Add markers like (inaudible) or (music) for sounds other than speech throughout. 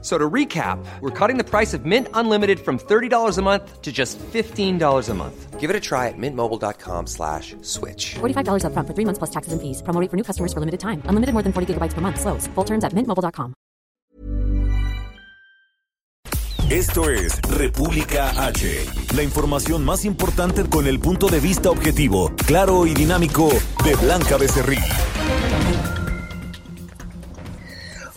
So to recap, we're cutting the price of Mint Unlimited from $30 a month to just $15 a month. Give it a try at mintmobile.com slash switch. $45 up front for three months plus taxes and fees. Promo rate for new customers for limited time. Unlimited more than 40 gigabytes per month. Slows. Full terms at mintmobile.com. Esto es República H. La información más importante con el punto de vista objetivo, claro y dinámico de Blanca Becerril.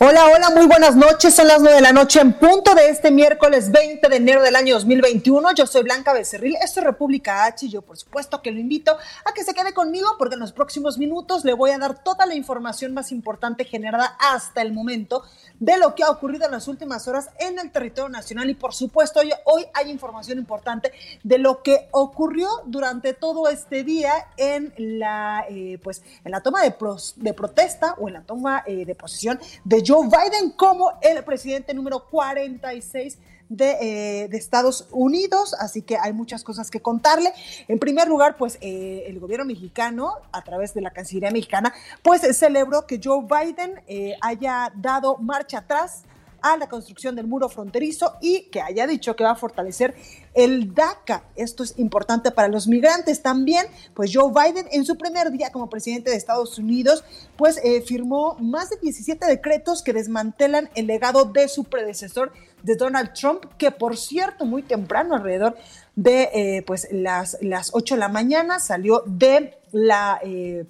Hola, hola, muy buenas noches. Son las nueve de la noche en punto de este miércoles 20 de enero del año 2021. Yo soy Blanca Becerril, esto es República H y yo por supuesto que lo invito a que se quede conmigo porque en los próximos minutos le voy a dar toda la información más importante generada hasta el momento de lo que ha ocurrido en las últimas horas en el territorio nacional y por supuesto hoy, hoy hay información importante de lo que ocurrió durante todo este día en la, eh, pues, en la toma de, pros, de protesta o en la toma eh, de posesión de Joe Biden como el presidente número 46 de, eh, de, Estados Unidos, así que hay muchas cosas que contarle. En primer lugar, pues eh, el gobierno mexicano, a través de la Cancillería mexicana, pues celebró que Joe Biden eh, haya dado marcha atrás a la construcción del muro fronterizo y que haya dicho que va a fortalecer el DACA. Esto es importante para los migrantes también, pues Joe Biden en su primer día como presidente de Estados Unidos, pues eh, firmó más de 17 decretos que desmantelan el legado de su predecesor, de Donald Trump, que por cierto, muy temprano, alrededor de eh, pues las, las 8 de la mañana, salió de la... Eh,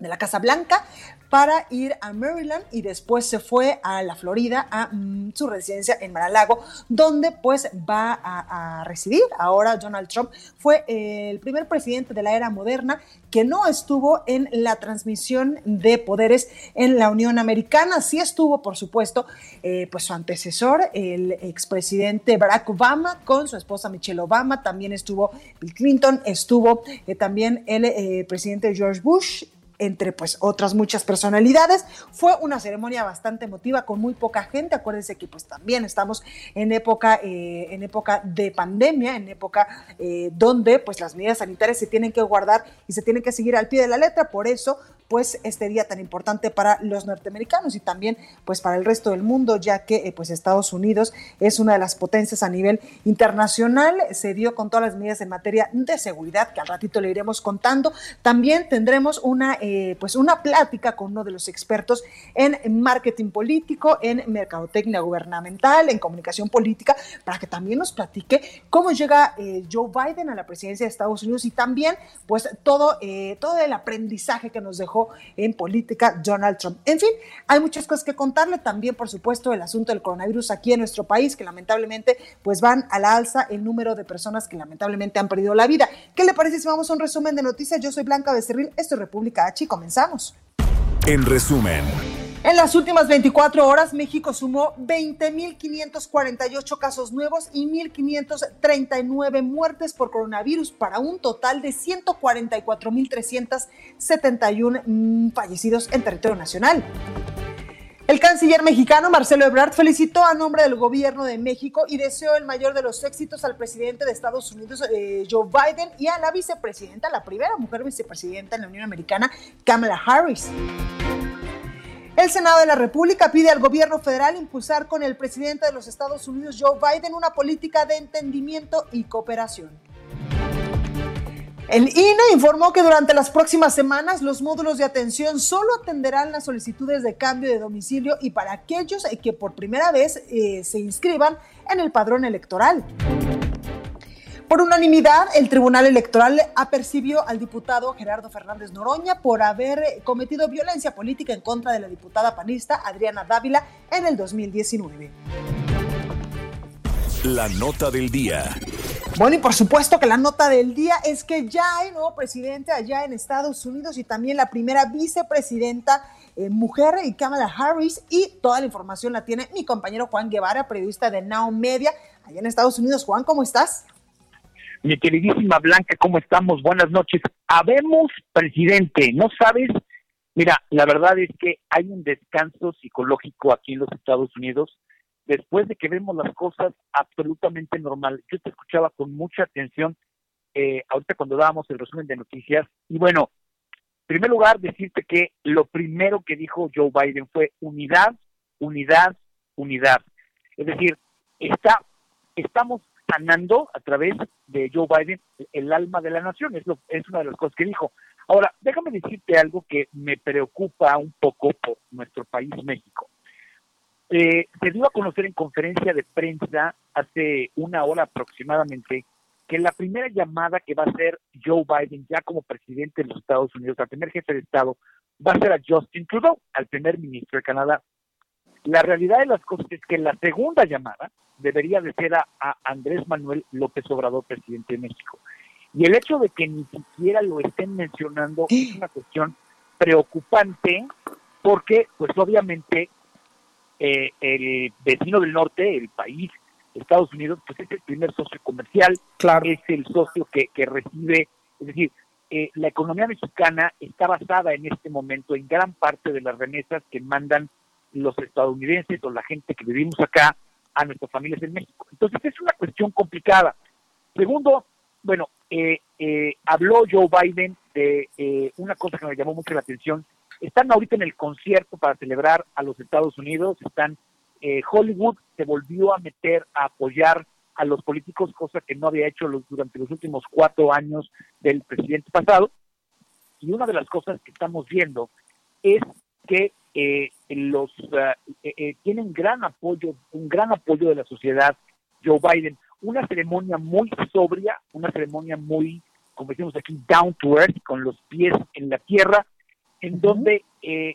de la Casa Blanca para ir a Maryland y después se fue a la Florida, a mm, su residencia en Mar-a-Lago, donde pues va a, residir. Ahora Donald Trump fue el primer presidente de la era moderna que no estuvo en la transmisión de poderes en la Unión Americana. Sí estuvo, por supuesto, eh, pues su antecesor, el expresidente Barack Obama, con su esposa Michelle Obama. También estuvo Bill Clinton, estuvo eh, también el eh, presidente George Bush entre pues otras muchas personalidades. Fue una ceremonia bastante emotiva con muy poca gente. Acuérdense que pues también estamos en época, eh, en época de pandemia, en época eh, donde pues las medidas sanitarias se tienen que guardar y se tienen que seguir al pie de la letra. Por eso pues este día tan importante para los norteamericanos y también pues para el resto del mundo, ya que eh, pues Estados Unidos es una de las potencias a nivel internacional, se dio con todas las medidas en materia de seguridad que al ratito le iremos contando. También tendremos una eh, pues una plática con uno de los expertos en marketing político, en mercadotecnia gubernamental, en comunicación política, para que también nos platique cómo llega eh, Joe Biden a la presidencia de Estados Unidos y también pues todo, todo el aprendizaje que nos dejó en política Donald Trump. En fin, hay muchas cosas que contarle. También, por supuesto, el asunto del coronavirus aquí en nuestro país, que lamentablemente pues van a la alza el número de personas que lamentablemente han perdido la vida. ¿Qué le parece si vamos a un resumen de noticias? Yo soy Blanca Becerril, esto es República H y comenzamos. En resumen. En las últimas 24 horas, México sumó 20.548 casos nuevos y 1.539 muertes por coronavirus para un total de 144.371 mm, fallecidos en territorio nacional. El canciller mexicano Marcelo Ebrard felicitó a nombre del gobierno de México y deseó el mayor de los éxitos al presidente de Estados Unidos, eh, Joe Biden, y a la vicepresidenta, la primera mujer vicepresidenta en la Unión Americana, Kamala Harris. El Senado de la República pide al gobierno federal impulsar con el presidente de los Estados Unidos, Joe Biden, una política de entendimiento y cooperación. El INE informó que durante las próximas semanas los módulos de atención solo atenderán las solicitudes de cambio de domicilio y para aquellos que por primera vez eh, se inscriban en el padrón electoral. Por unanimidad, el Tribunal Electoral apercibió al diputado Gerardo Fernández Noroña por haber cometido violencia política en contra de la diputada panista Adriana Dávila en el 2019. La nota del día. Bueno, y por supuesto que la nota del día es que ya hay nuevo presidente allá en Estados Unidos y también la primera vicepresidenta eh, mujer, y Kamala Harris, y toda la información la tiene mi compañero Juan Guevara, periodista de Now Media, allá en Estados Unidos. Juan, ¿cómo estás? Mi queridísima Blanca, ¿cómo estamos? Buenas noches. Habemos presidente, ¿no sabes? Mira, la verdad es que hay un descanso psicológico aquí en los Estados Unidos después de que vemos las cosas absolutamente normal. Yo te escuchaba con mucha atención eh, ahorita cuando dábamos el resumen de noticias y bueno, en primer lugar decirte que lo primero que dijo Joe Biden fue unidad, unidad, unidad. Es decir, está, estamos sanando a través de Joe Biden el alma de la nación, es, lo, es una de las cosas que dijo. Ahora, déjame decirte algo que me preocupa un poco por nuestro país, México. Eh, se dio a conocer en conferencia de prensa hace una hora aproximadamente que la primera llamada que va a hacer Joe Biden ya como presidente de los Estados Unidos, al primer jefe de Estado, va a ser a Justin Trudeau, al primer ministro de Canadá. La realidad de las cosas es que la segunda llamada debería de ser a, Andrés Manuel López Obrador, presidente de México. Y el hecho de que ni siquiera lo estén mencionando es una cuestión preocupante porque, pues obviamente, eh, el vecino del norte, el país, Estados Unidos, pues es el primer socio comercial, es el socio que, que recibe, es decir, eh, la economía mexicana está basada en este momento en gran parte de las remesas que mandan los estadounidenses o la gente que vivimos acá a nuestras familias en México. Entonces es una cuestión complicada. Segundo, bueno, eh, eh, habló Joe Biden de eh, una cosa que me llamó mucho la atención. Están ahorita en el concierto para celebrar a los Estados Unidos, están Hollywood se volvió a meter a apoyar a los políticos, cosa que no había hecho durante los últimos cuatro años del presidente pasado. Y una de las cosas que estamos viendo es que eh, los uh, eh, eh, tienen gran apoyo, un gran apoyo de la sociedad Joe Biden. Una ceremonia muy sobria, una ceremonia muy, como decimos aquí, down to earth, con los pies en la tierra, en donde eh,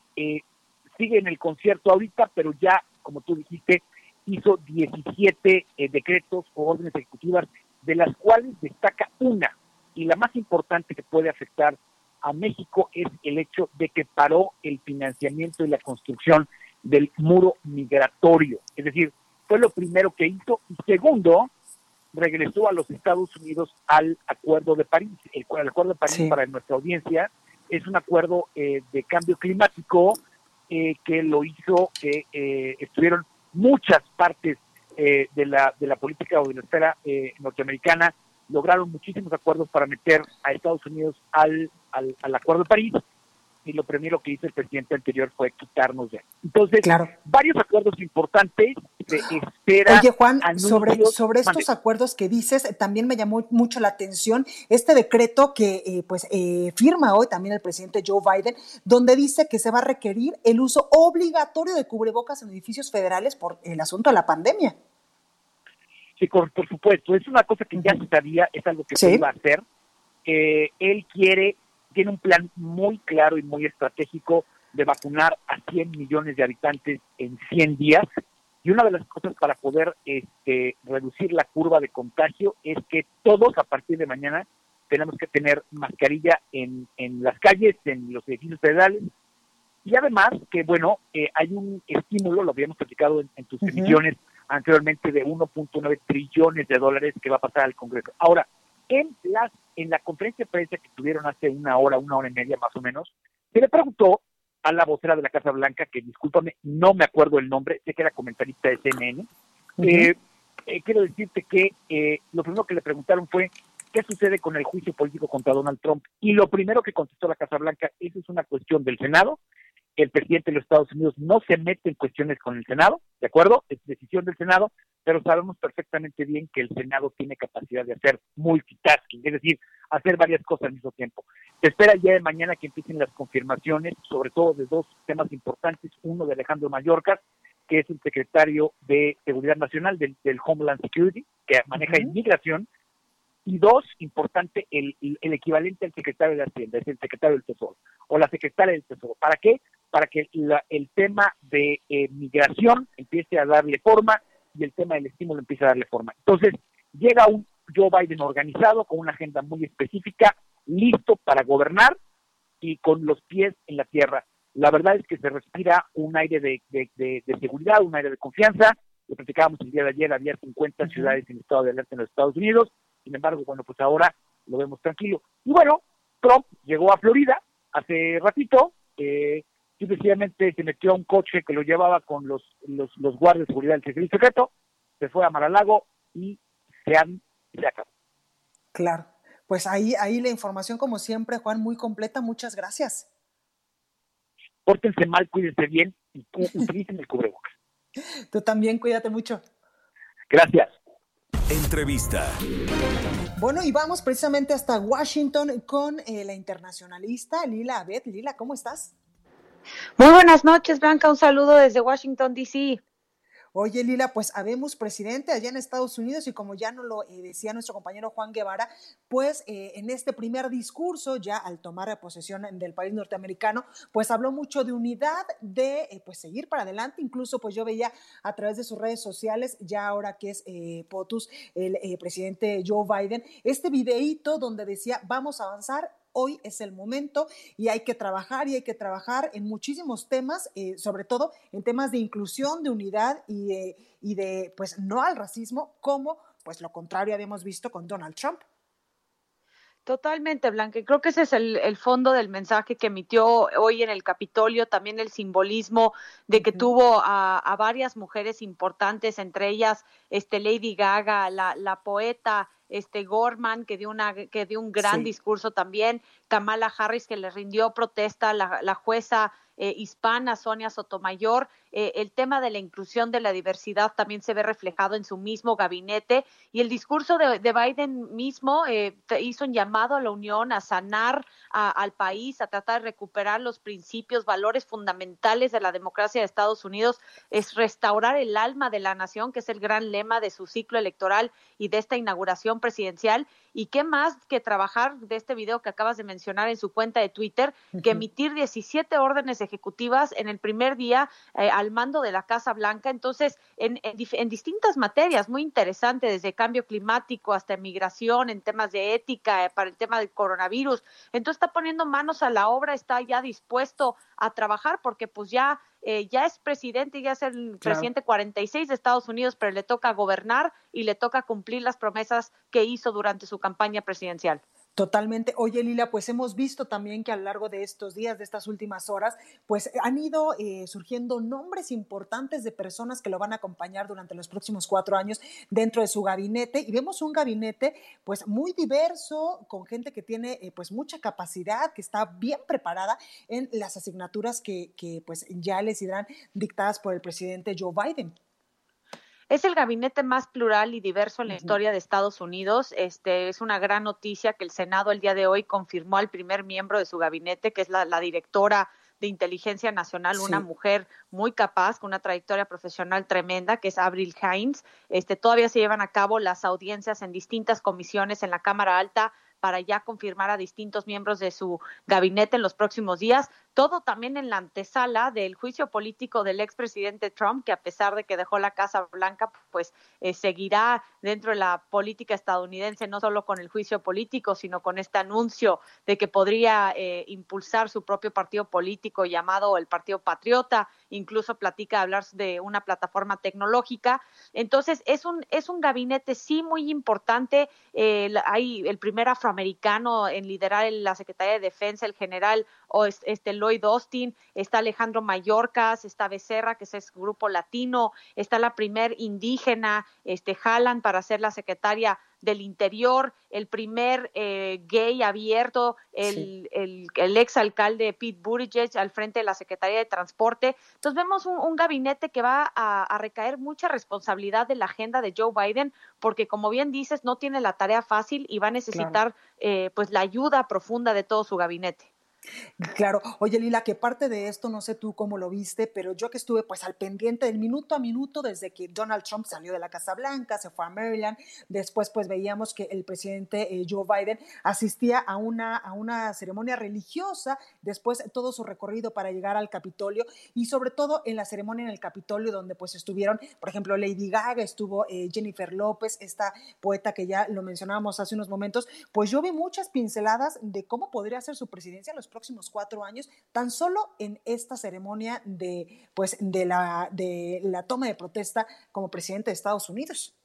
sigue en el concierto ahorita, pero ya, como tú dijiste, hizo 17 decretos o órdenes ejecutivas, de las cuales destaca una, y la más importante que puede afectar a México es el hecho de que paró el financiamiento y la construcción del muro migratorio. Es decir, fue lo primero que hizo. Y segundo, regresó a los Estados Unidos al Acuerdo de París. El, Acuerdo de París para nuestra audiencia es un acuerdo eh, de cambio climático eh, que lo hizo que eh, estuvieron muchas partes de, la, de la política o de la esfera norteamericana lograron muchísimos acuerdos para meter a Estados Unidos al, al, Acuerdo de París y lo primero que hizo el presidente anterior fue quitarnos de Entonces, varios acuerdos importantes se espera. Oye, Juan, sobre, sobre estos acuerdos que dices, también me llamó mucho la atención este decreto que eh, pues eh, firma hoy también el presidente Joe Biden, donde dice que se va a requerir el uso obligatorio de cubrebocas en edificios federales por el asunto de la pandemia. Sí, por, supuesto, es una cosa que ya se sabía, es algo que se iba a hacer. Eh, él quiere, tiene un plan muy claro y muy estratégico de vacunar a 100 millones de habitantes en 100 días. Y una de las cosas para poder este, reducir la curva de contagio es que todos a partir de mañana tenemos que tener mascarilla en, en las calles, en los edificios federales. Y además que, bueno, eh, hay un estímulo, lo habíamos platicado en, tus emisiones, anteriormente de 1.9 trillones de dólares que va a pasar al Congreso. Ahora, en, las, en la conferencia de prensa que tuvieron hace una hora, una hora y media más o menos, se le preguntó a la vocera de la Casa Blanca, que discúlpame, no me acuerdo el nombre, sé que era comentarista de CNN, eh, eh, quiero decirte que eh, lo primero que le preguntaron fue, ¿qué sucede con el juicio político contra Donald Trump? Y lo primero que contestó la Casa Blanca, eso es una cuestión del Senado el presidente de los Estados Unidos no se mete en cuestiones con el Senado, ¿de acuerdo? Es decisión del Senado, pero sabemos perfectamente bien que el Senado tiene capacidad de hacer multitasking, es decir, hacer varias cosas al mismo tiempo. Se espera ya de mañana que empiecen las confirmaciones, sobre todo de dos temas importantes, uno de Alejandro Mallorca, que es el secretario de Seguridad Nacional del, Homeland Security, que maneja inmigración, y dos, importante, el, el, equivalente al secretario de Hacienda, es el secretario del Tesoro, o la secretaria del Tesoro. ¿Para qué? Para que el tema de eh, migración empiece a darle forma y el tema del estímulo empiece a darle forma. Entonces, llega un Joe Biden organizado, con una agenda muy específica, listo para gobernar y con los pies en la tierra. La verdad es que se respira un aire de, seguridad, un aire de confianza. Lo platicábamos el día de ayer, había 50 ciudades en estado de alerta en los Estados Unidos. Sin embargo, bueno, pues ahora lo vemos tranquilo. Y bueno, Trump llegó a Florida hace ratito, eh, simplemente se metió a un coche que lo llevaba con los, los, los guardias de seguridad del servicio secreto, se fue a Maralago y se, han, se acabó. Claro, pues ahí, ahí la información como siempre, Juan, muy completa, muchas gracias. Pórtense mal, cuídense bien y (laughs) utilicen el cubrebocas. Tú también, cuídate mucho. Gracias. Entrevista. Bueno, y vamos precisamente hasta Washington con eh, la internacionalista Lila Abed. Lila, ¿cómo estás? Muy buenas noches, Blanca. Un saludo desde Washington, D.C. Oye, Lila, pues habemos presidente allá en Estados Unidos y como ya nos lo eh, decía nuestro compañero Juan Guevara, pues eh, en este primer discurso, ya al tomar posesión del país norteamericano, pues habló mucho de unidad, de eh, pues seguir para adelante. Incluso pues yo veía a través de sus redes sociales, ya ahora que es POTUS, el presidente Joe Biden, este videíto donde decía, vamos a avanzar hoy es el momento y hay que trabajar y hay que trabajar en muchísimos temas, eh, sobre todo en temas de inclusión, de unidad y de, y de, pues, no al racismo, como pues lo contrario habíamos visto con Donald Trump. Totalmente, Blanca. Creo que ese es el, fondo del mensaje que emitió hoy en el Capitolio, también el simbolismo de que tuvo a, varias mujeres importantes, entre ellas este Lady Gaga, la, la poeta este Gorman, que dio, una, que dio un gran discurso también, Kamala Harris, que le rindió protesta, la, la jueza eh, hispana, Sonia Sotomayor. Eh, el tema de la inclusión de la diversidad también se ve reflejado en su mismo gabinete y el discurso de, Biden mismo eh, hizo un llamado a la Unión a sanar al país, a tratar de recuperar los principios, valores fundamentales de la democracia de Estados Unidos, es restaurar el alma de la nación, que es el gran lema de su ciclo electoral y de esta inauguración presidencial. Y qué más que trabajar de este video que acabas de mencionar en su cuenta de Twitter, que emitir 17 órdenes ejecutivas en el primer día eh, al mando de la Casa Blanca. Entonces, en, en, distintas materias, muy interesante, desde cambio climático hasta migración, en temas de ética, eh, para el tema del coronavirus. Entonces, está poniendo manos a la obra, está ya dispuesto a trabajar porque pues ya eh, ya es presidente, ya es el presidente 46 de Estados Unidos, pero le toca gobernar y le toca cumplir las promesas que hizo durante su campaña presidencial. Totalmente. Oye, Lila, pues hemos visto también que a lo largo de estos días, de estas últimas horas, pues han ido eh, surgiendo nombres importantes de personas que lo van a acompañar durante los próximos cuatro años dentro de su gabinete. Y vemos un gabinete pues muy diverso, con gente que tiene eh, pues mucha capacidad, que está bien preparada en las asignaturas que, que pues ya les irán dictadas por el presidente Joe Biden. Es el gabinete más plural y diverso en la historia de Estados Unidos. Este es una gran noticia que el Senado el día de hoy confirmó al primer miembro de su gabinete, que es la, directora de inteligencia nacional, una mujer muy capaz, con una trayectoria profesional tremenda, que es Avril Haines. Este, todavía se llevan a cabo las audiencias en distintas comisiones en la Cámara Alta para ya confirmar a distintos miembros de su gabinete en los próximos días. Todo también en la antesala del juicio político del expresidente Trump, que a pesar de que dejó la Casa Blanca, pues eh, seguirá dentro de la política estadounidense, no solo con el juicio político, sino con este anuncio de que podría eh, impulsar su propio partido político llamado el Partido Patriota, incluso platica hablar de una plataforma tecnológica. Entonces, es un, es un gabinete sí muy importante. Eh, hay el primer afroamericano americano en liderar la Secretaría de Defensa, el general o este Lloyd Austin, está Alejandro Mayorkas, está Becerra, que es ese grupo latino, está la primer indígena, este Halland para ser la secretaria del Interior, el primer eh, gay abierto, el, el, el, ex alcalde Pete Buttigieg al frente de la Secretaría de Transporte. Entonces vemos un, gabinete que va a, recaer mucha responsabilidad de la agenda de Joe Biden, porque como bien dices, no tiene la tarea fácil y va a necesitar eh, pues la ayuda profunda de todo su gabinete. Claro, oye Lila, que parte de esto, no sé tú cómo lo viste, pero yo que estuve pues al pendiente del minuto a minuto desde que Donald Trump salió de la Casa Blanca, se fue a Maryland, después pues veíamos que el presidente eh, Joe Biden asistía a una, a una ceremonia religiosa, después todo su recorrido para llegar al Capitolio y sobre todo en la ceremonia en el Capitolio donde pues estuvieron, por ejemplo, Lady Gaga, estuvo eh, Jennifer López, esta poeta que ya lo mencionábamos hace unos momentos, pues yo vi muchas pinceladas de cómo podría ser su presidencia los próximos cuatro años, tan solo en esta ceremonia de, pues, de, la, de la toma de protesta como presidente de Estados Unidos.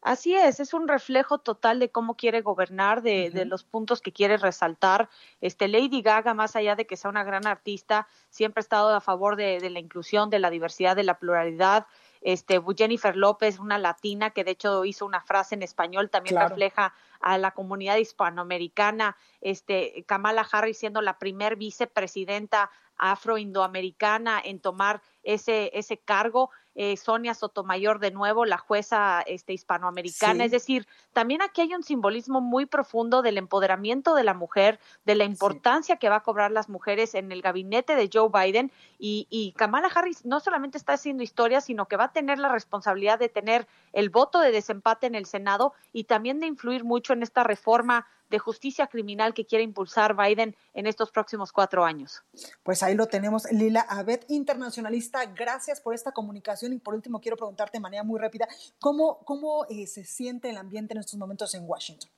Así es, es un reflejo total de cómo quiere gobernar, de, de, los puntos que quiere resaltar. Este Lady Gaga, más allá de que sea una gran artista, siempre ha estado a favor de, de la inclusión, de la diversidad, de la pluralidad. Este Jennifer López, una latina que de hecho hizo una frase en español, también claro. refleja a la comunidad hispanoamericana. Este Kamala Harris siendo la primer vicepresidenta afro-indoamericana en tomar ese, ese cargo. Eh, Sonia Sotomayor de nuevo, la jueza este, hispanoamericana. Sí. Es decir, también aquí hay un simbolismo muy profundo del empoderamiento de la mujer, de la importancia sí. que va a cobrar las mujeres en el gabinete de Joe Biden. Y, y Kamala Harris no solamente está haciendo historia, sino que va a tener la responsabilidad de tener el voto de desempate en el Senado y también de influir mucho en esta reforma de justicia criminal que quiere impulsar Biden en estos próximos cuatro años. Pues ahí lo tenemos, Lila Abed, internacionalista. Gracias por esta comunicación y por último quiero preguntarte de manera muy rápida, ¿cómo, cómo eh, se siente el ambiente en estos momentos en Washington?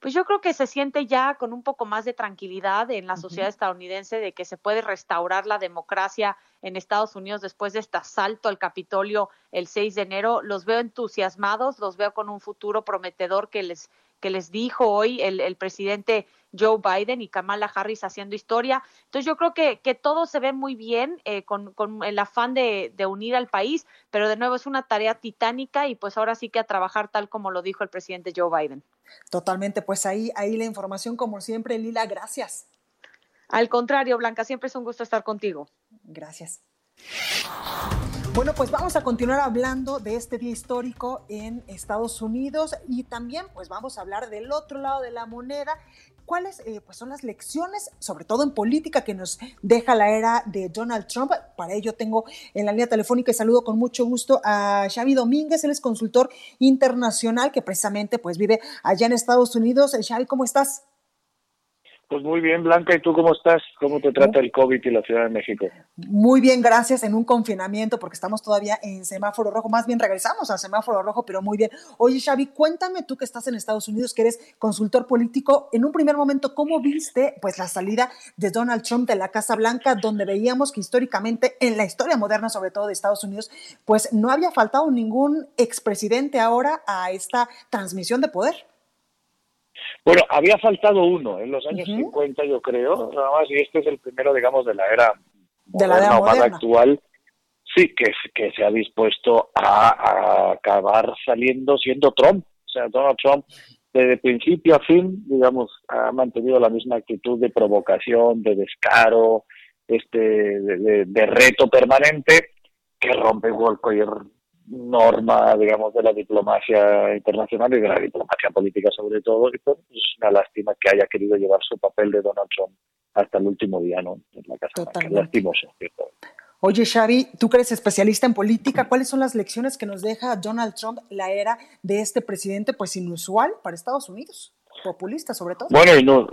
pues yo creo que se siente ya con un poco más de tranquilidad en la uh -huh. sociedad estadounidense de que se puede restaurar la democracia en Estados Unidos después de este asalto al Capitolio el 6 de enero. Los veo entusiasmados, los veo con un futuro prometedor que les que les dijo hoy el, el, presidente Joe Biden y Kamala Harris haciendo historia. Entonces yo creo que, que todo se ve muy bien eh, con, con, el afán de, de, unir al país, pero de nuevo es una tarea titánica y pues ahora sí que a trabajar tal como lo dijo el presidente Joe Biden. Totalmente, pues ahí, ahí la información como siempre, Lila, gracias. Al contrario, Blanca, siempre es un gusto estar contigo. Gracias. Bueno, pues vamos a continuar hablando de este día histórico en Estados Unidos y también pues vamos a hablar del otro lado de la moneda. ¿Cuáles eh, pues son las lecciones, sobre todo en política, que nos deja la era de Donald Trump? Para ello tengo en la línea telefónica y saludo con mucho gusto a Xavi Domínguez, él es consultor internacional que precisamente pues vive allá en Estados Unidos. Xavi, ¿cómo estás? Pues muy bien, Blanca, ¿y tú cómo estás? ¿Cómo te trata el COVID y la Ciudad de México? Muy bien, gracias, en un confinamiento, porque estamos todavía en semáforo rojo, más bien regresamos al semáforo rojo, pero muy bien. Oye, Xavi, cuéntame tú que estás en Estados Unidos, que eres consultor político, en un primer momento, ¿cómo viste pues la salida de Donald Trump de la Casa Blanca, donde veíamos que históricamente, en la historia moderna, sobre todo de Estados Unidos, pues no había faltado ningún expresidente ahora a esta transmisión de poder? Bueno, había faltado uno en los años uh -huh. 50, yo creo, nada más, y este es el primero, digamos, de la era de la era moderna, actual, sí, que, que se ha dispuesto a, a, acabar saliendo siendo Trump. O sea, Donald Trump, desde principio a fin, digamos, ha mantenido la misma actitud de provocación, de descaro, este, de, de, de reto permanente, que rompe cualquier norma, digamos, de la diplomacia internacional y de la diplomacia política sobre todo. Y pues, es una lástima que haya querido llevar su papel de Donald Trump hasta el último día, ¿no? En la Casa. Lastimoso, ¿cierto? Oye, Xavi, tú que eres especialista en política, ¿cuáles son las lecciones que nos deja Donald Trump la era de este presidente, pues inusual para Estados Unidos? Populista sobre todo. Bueno, inu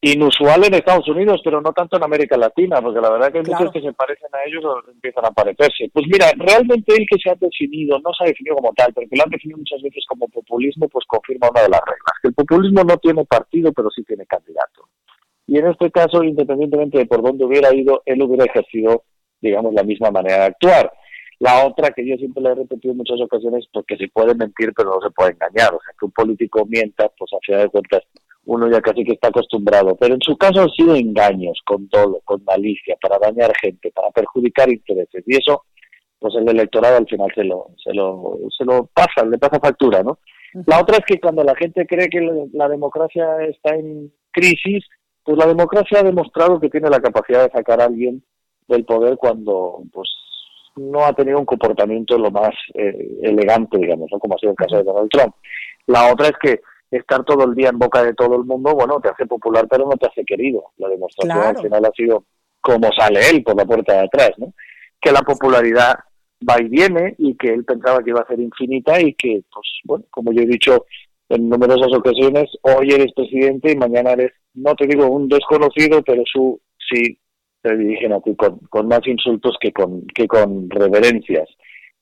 inusual en Estados Unidos, pero no tanto en América Latina, porque la verdad que hay claro. muchos que se parecen a ellos o empiezan a parecerse. Pues mira, realmente el que se ha definido, no se ha definido como tal, pero que lo han definido muchas veces como populismo, pues confirma una de las reglas, que el populismo no tiene partido, pero sí tiene candidato. Y en este caso, independientemente de por dónde hubiera ido, él hubiera ejercido, digamos, la misma manera de actuar. La otra que yo siempre le he repetido en muchas ocasiones, porque se puede mentir, pero no se puede engañar. O sea, que un político mienta, pues a final de cuentas uno ya casi que está acostumbrado. Pero en su caso han sido engaños, con todo, con malicia, para dañar gente, para perjudicar intereses. Y eso, pues el electorado al final se lo, se lo, se lo pasa, le pasa factura, ¿no? La otra es que cuando la gente cree que la democracia está en crisis, pues la democracia ha demostrado que tiene la capacidad de sacar a alguien del poder cuando pues no ha tenido un comportamiento lo más eh, elegante, digamos, ¿no? como ha sido el caso de Donald Trump. La otra es que estar todo el día en boca de todo el mundo, bueno, te hace popular, pero no te hace querido. La demostración claro. al final ha sido como sale él por la puerta de atrás, ¿no? Que la popularidad va y viene y que él pensaba que iba a ser infinita y que, pues, bueno, como yo he dicho en numerosas ocasiones, hoy eres presidente y mañana eres, no te digo un desconocido, pero su, sí, se dirigen a ti con, con más insultos que con, que con reverencias.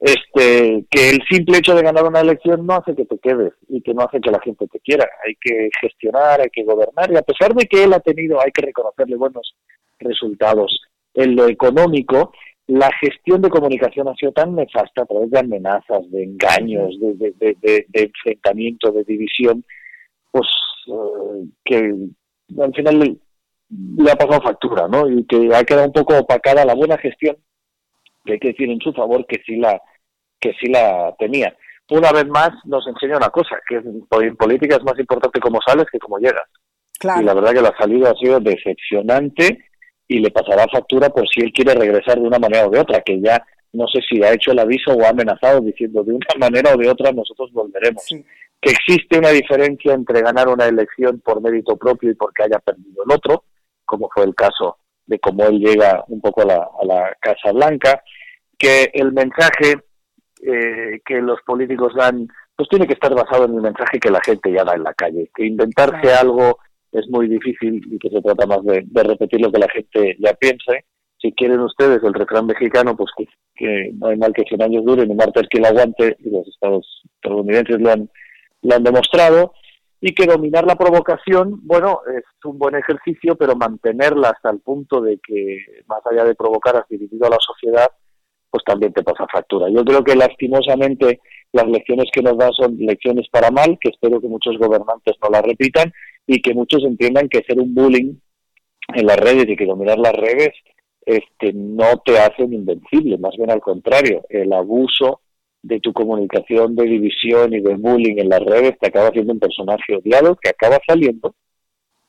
Este, que el simple hecho de ganar una elección no hace que te quedes y que no hace que la gente te quiera. Hay que gestionar, hay que gobernar y a pesar de que él ha tenido, hay que reconocerle buenos resultados en lo económico, la gestión de comunicación ha sido tan nefasta a través de amenazas, de engaños, de, de, enfrentamiento, de división, pues eh, que al final le, ha pasado factura, ¿no? Y que ha quedado un poco opacada la buena gestión, que hay que decir en su favor que sí la, que sí la tenía. Una vez más nos enseña una cosa, que en política es más importante cómo sales que cómo llegas. Y la verdad que la salida ha sido decepcionante y le pasará factura por si él quiere regresar de una manera o de otra, que ya no sé si ha hecho el aviso o ha amenazado diciendo de una manera o de otra nosotros volveremos. Que existe una diferencia entre ganar una elección por mérito propio y porque haya perdido el otro, como fue el caso de cómo él llega un poco a la, a la Casa Blanca, que el mensaje eh, que los políticos dan, pues tiene que estar basado en el mensaje que la gente ya da en la calle, que inventarse algo es muy difícil y que se trata más de, repetir lo que la gente ya piense. Si quieren ustedes el refrán mexicano, pues que, no hay mal que 100 años dure, ni martes que lo aguante, y los estados estadounidenses lo han, lo han demostrado, y que dominar la provocación, bueno, es un buen ejercicio, pero mantenerla hasta el punto de que, más allá de provocar, has dividido a la sociedad, pues también te pasa factura. Yo creo que lastimosamente las lecciones que nos dan son lecciones para mal, que espero que muchos gobernantes no las repitan, y que muchos entiendan que ser un bullying en las redes y que dominar las redes este, no te hacen invencible, más bien al contrario, el abuso de tu comunicación de división y de bullying en las redes te acaba haciendo un personaje odiado que acaba saliendo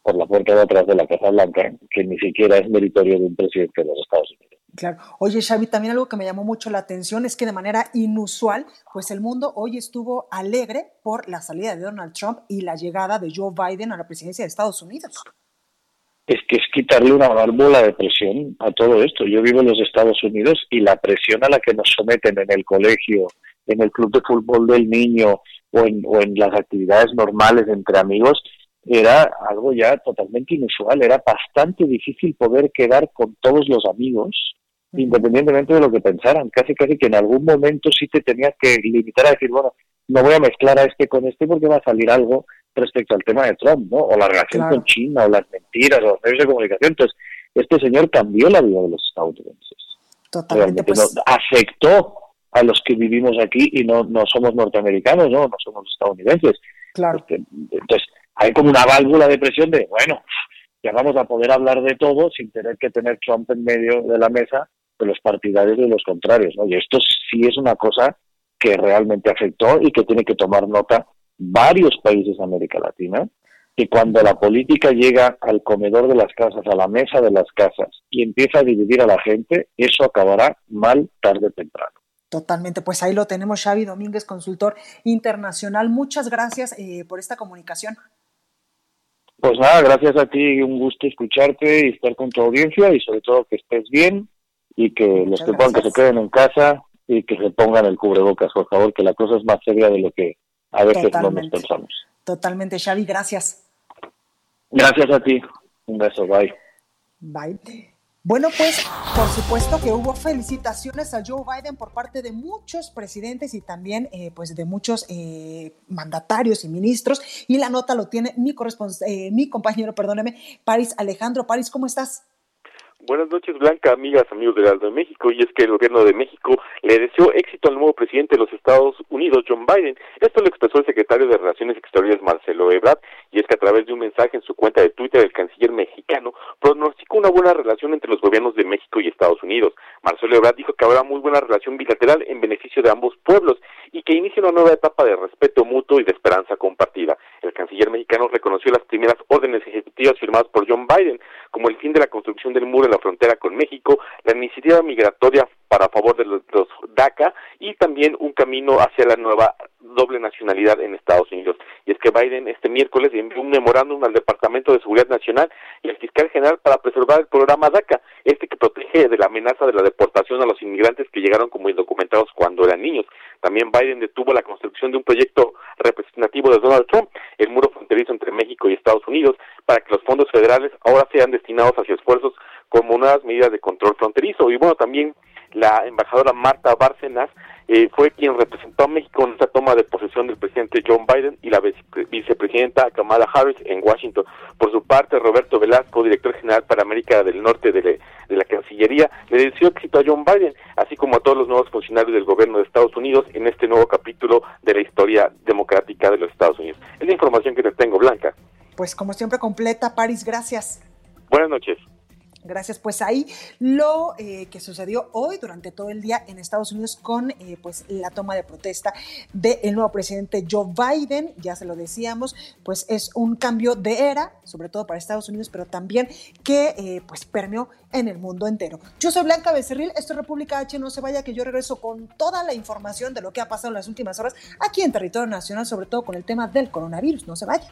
por la puerta de atrás de la Casa Blanca, que ni siquiera es meritorio de un presidente de los Estados Unidos. Claro. Oye, Xavi, también algo que me llamó mucho la atención es que de manera inusual, pues el mundo hoy estuvo alegre por la salida de Donald Trump y la llegada de Joe Biden a la presidencia de Estados Unidos. Es que es quitarle una válvula de presión a todo esto. Yo vivo en los Estados Unidos y la presión a la que nos someten en el colegio, en el club de fútbol del niño o en, o en las actividades normales entre amigos, era algo ya totalmente inusual. Era bastante difícil poder quedar con todos los amigos independientemente de lo que pensaran. Casi, casi que en algún momento sí te tenías que limitar a decir, bueno, no voy a mezclar a este con este porque va a salir algo respecto al tema de Trump, ¿no? O la relación con China, o las mentiras, o los medios de comunicación. Entonces, este señor cambió la vida de los estadounidenses. Totalmente. Pues... afectó a los que vivimos aquí y no, no somos norteamericanos, ¿no? No somos estadounidenses. Claro. Este, entonces, hay como una válvula de presión de, bueno, ya vamos a poder hablar de todo sin tener que tener Trump en medio de la mesa de los partidarios y de los contrarios. ¿no? Y esto sí es una cosa que realmente afectó y que tiene que tomar nota varios países de América Latina, que cuando la política llega al comedor de las casas, a la mesa de las casas y empieza a dividir a la gente, eso acabará mal tarde o temprano. Totalmente, pues ahí lo tenemos, Xavi Domínguez, consultor internacional. Muchas gracias eh, por esta comunicación. Pues nada, gracias a ti, un gusto escucharte y estar con tu audiencia y sobre todo que estés bien y que los que puedan que se queden en casa y que se pongan el cubrebocas, por favor, que la cosa es más seria de lo que a veces no nos pensamos. Totalmente, Xavi, gracias. Gracias a ti. Un beso, bye. Bye. Bueno, pues por supuesto que hubo felicitaciones a Joe Biden por parte de muchos presidentes y también eh, pues de muchos eh, mandatarios y ministros. Y la nota lo tiene mi, eh, mi compañero, perdóneme, Paris Alejandro. Paris, ¿cómo estás? Buenas noches, Blanca, amigas, amigos del Alto de México. Y es que el gobierno de México le deseó éxito al nuevo presidente de los Estados Unidos, John Biden. Esto lo expresó el secretario de Relaciones Exteriores, Marcelo Ebrard, y es que a través de un mensaje en su cuenta de Twitter, el canciller mexicano pronosticó una buena relación entre los gobiernos de México y Estados Unidos. Marcelo Ebrard dijo que habrá muy buena relación bilateral en beneficio de ambos pueblos y que inicia una nueva etapa de respeto mutuo y de esperanza compartida. El canciller mexicano reconoció las primeras órdenes ejecutivas firmadas por John Biden, como el fin de la construcción del muro la frontera con México, la iniciativa migratoria para favor de los, DACA y también un camino hacia la nueva doble nacionalidad en Estados Unidos. Y es que Biden este miércoles envió un memorándum al Departamento de Seguridad Nacional y al fiscal general para preservar el programa DACA, este que protege de la amenaza de la deportación a los inmigrantes que llegaron como indocumentados cuando eran niños. También Biden detuvo la construcción de un proyecto representativo de Donald Trump, el muro fronterizo entre México y Estados Unidos, para que los fondos federales ahora sean destinados hacia esfuerzos como nuevas medidas de control fronterizo. Y bueno, también la embajadora Marta Bárcenas, eh, fue quien representó a México en esta toma de posesión del presidente John Biden y la vicepresidenta Kamala Harris en Washington. Por su parte, Roberto Velasco, director general para América del Norte de, la Cancillería, le deseó éxito a John Biden, así como a todos los nuevos funcionarios del gobierno de Estados Unidos en este nuevo capítulo de la historia democrática de los Estados Unidos. Es la información que te tengo, Blanca. Pues como siempre completa, París, gracias. Buenas noches. Gracias. Pues ahí lo eh, que sucedió hoy durante todo el día en Estados Unidos con eh, pues la toma de protesta del nuevo presidente Joe Biden, ya se lo decíamos, pues es un cambio de era, sobre todo para Estados Unidos, pero también que eh, pues permeó en el mundo entero. Yo soy Blanca Becerril, esto es República H, no se vaya que yo regreso con toda la información de lo que ha pasado en las últimas horas aquí en territorio nacional, sobre todo con el tema del coronavirus, no se vaya.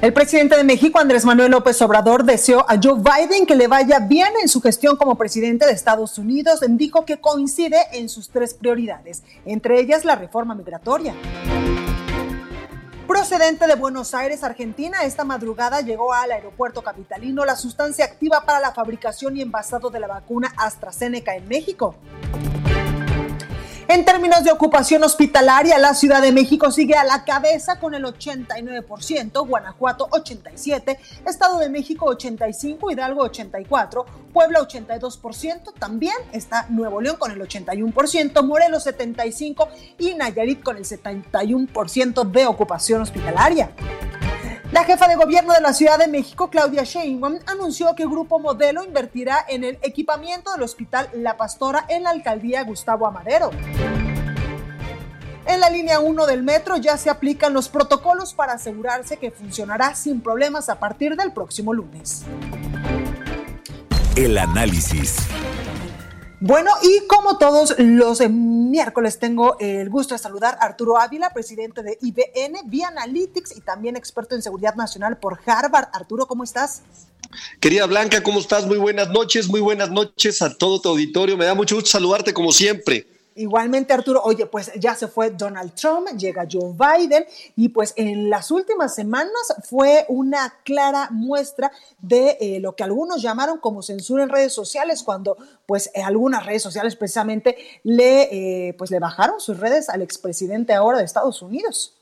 El presidente de México, Andrés Manuel López Obrador, deseó a Joe Biden que le vaya bien en su gestión como presidente de Estados Unidos. Dijo que coincide en sus tres prioridades, entre ellas la reforma migratoria. Procedente de Buenos Aires, Argentina, esta madrugada llegó al aeropuerto capitalino la sustancia activa para la fabricación y envasado de la vacuna AstraZeneca en México. En términos de ocupación hospitalaria, la Ciudad de México sigue a la cabeza con el 89%, Guanajuato 87%, Estado de México 85%, Hidalgo 84%, Puebla 82%, también está Nuevo León con el 81%, Morelos 75% y Nayarit con el 71% de ocupación hospitalaria. La jefa de gobierno de la Ciudad de México, Claudia Sheinbaum, anunció que Grupo Modelo invertirá en el equipamiento del Hospital La Pastora en la alcaldía Gustavo Amadero. En la línea 1 del metro ya se aplican los protocolos para asegurarse que funcionará sin problemas a partir del próximo lunes. El análisis. Bueno, y como todos los miércoles tengo el gusto de saludar a Arturo Ávila, presidente de IBN, Vía Analytics y también experto en seguridad nacional por Harvard. Arturo, ¿cómo estás? Querida Blanca, ¿cómo estás? Muy buenas noches, muy buenas noches a todo tu auditorio. Me da mucho gusto saludarte como siempre. Igualmente, Arturo, oye, pues ya se fue Donald Trump, llega Joe Biden y pues en las últimas semanas fue una clara muestra de eh, lo que algunos llamaron como censura en redes sociales, cuando pues eh, algunas redes sociales precisamente le, eh, pues, le bajaron sus redes al expresidente ahora de Estados Unidos.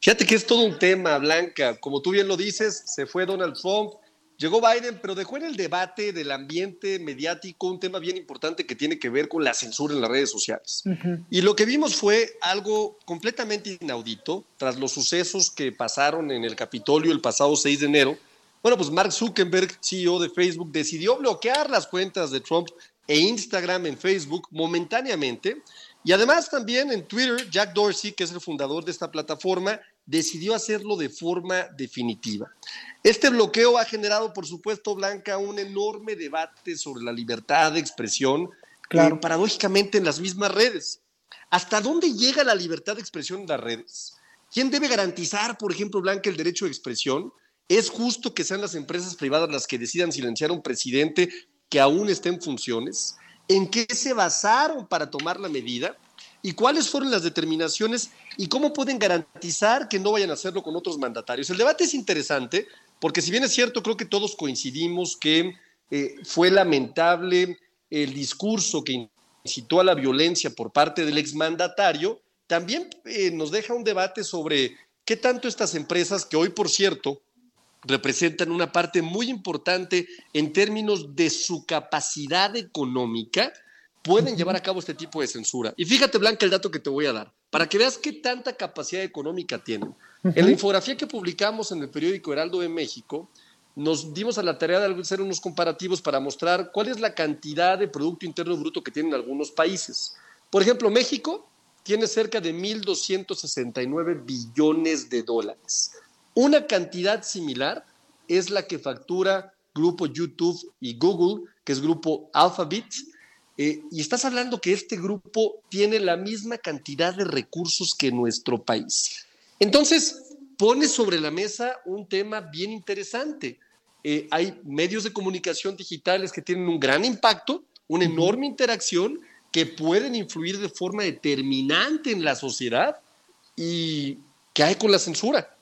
Fíjate que es todo un tema, Blanca. Como tú bien lo dices, se fue Donald Trump, Llegó Biden, pero dejó en el debate del ambiente mediático un tema bien importante que tiene que ver con la censura en las redes sociales. Y lo que vimos fue algo completamente inaudito tras los sucesos que pasaron en el Capitolio el pasado 6 de enero. Bueno, pues Mark Zuckerberg, CEO de Facebook, decidió bloquear las cuentas de Trump e Instagram en Facebook momentáneamente. Y además también en Twitter, Jack Dorsey, que es el fundador de esta plataforma, decidió hacerlo de forma definitiva. Este bloqueo ha generado, por supuesto, Blanca, un enorme debate sobre la libertad de expresión, claro. paradójicamente en las mismas redes. ¿Hasta dónde llega la libertad de expresión en las redes? ¿Quién debe garantizar, por ejemplo, Blanca, el derecho de expresión? ¿Es justo que sean las empresas privadas las que decidan silenciar a un presidente que aún está en funciones? ¿En qué se basaron para tomar la medida? Y cuáles fueron las determinaciones y cómo pueden garantizar que no vayan a hacerlo con otros mandatarios. El debate es interesante porque si bien es cierto, creo que todos coincidimos que eh, fue lamentable el discurso que incitó a la violencia por parte del exmandatario, también eh, nos deja un debate sobre qué tanto estas empresas, que hoy por cierto representan una parte muy importante en términos de su capacidad económica, pueden llevar a cabo este tipo de censura. Y fíjate, Blanca, el dato que te voy a dar, para que veas qué tanta capacidad económica tienen. En la infografía que publicamos en el periódico Heraldo de México, nos dimos a la tarea de hacer unos comparativos para mostrar cuál es la cantidad de Producto Interno Bruto que tienen algunos países. Por ejemplo, México tiene cerca de 1.269 billones de dólares. Una cantidad similar es la que factura Grupo YouTube y Google que es grupo Alphabet, eh, y estás hablando que este grupo tiene la misma cantidad de recursos que nuestro país. Entonces, pone sobre la mesa un tema bien interesante. Eh, hay medios de comunicación digitales que tienen un gran impacto, una enorme interacción, que pueden influir de forma determinante en la sociedad. ¿Y qué hay con la censura?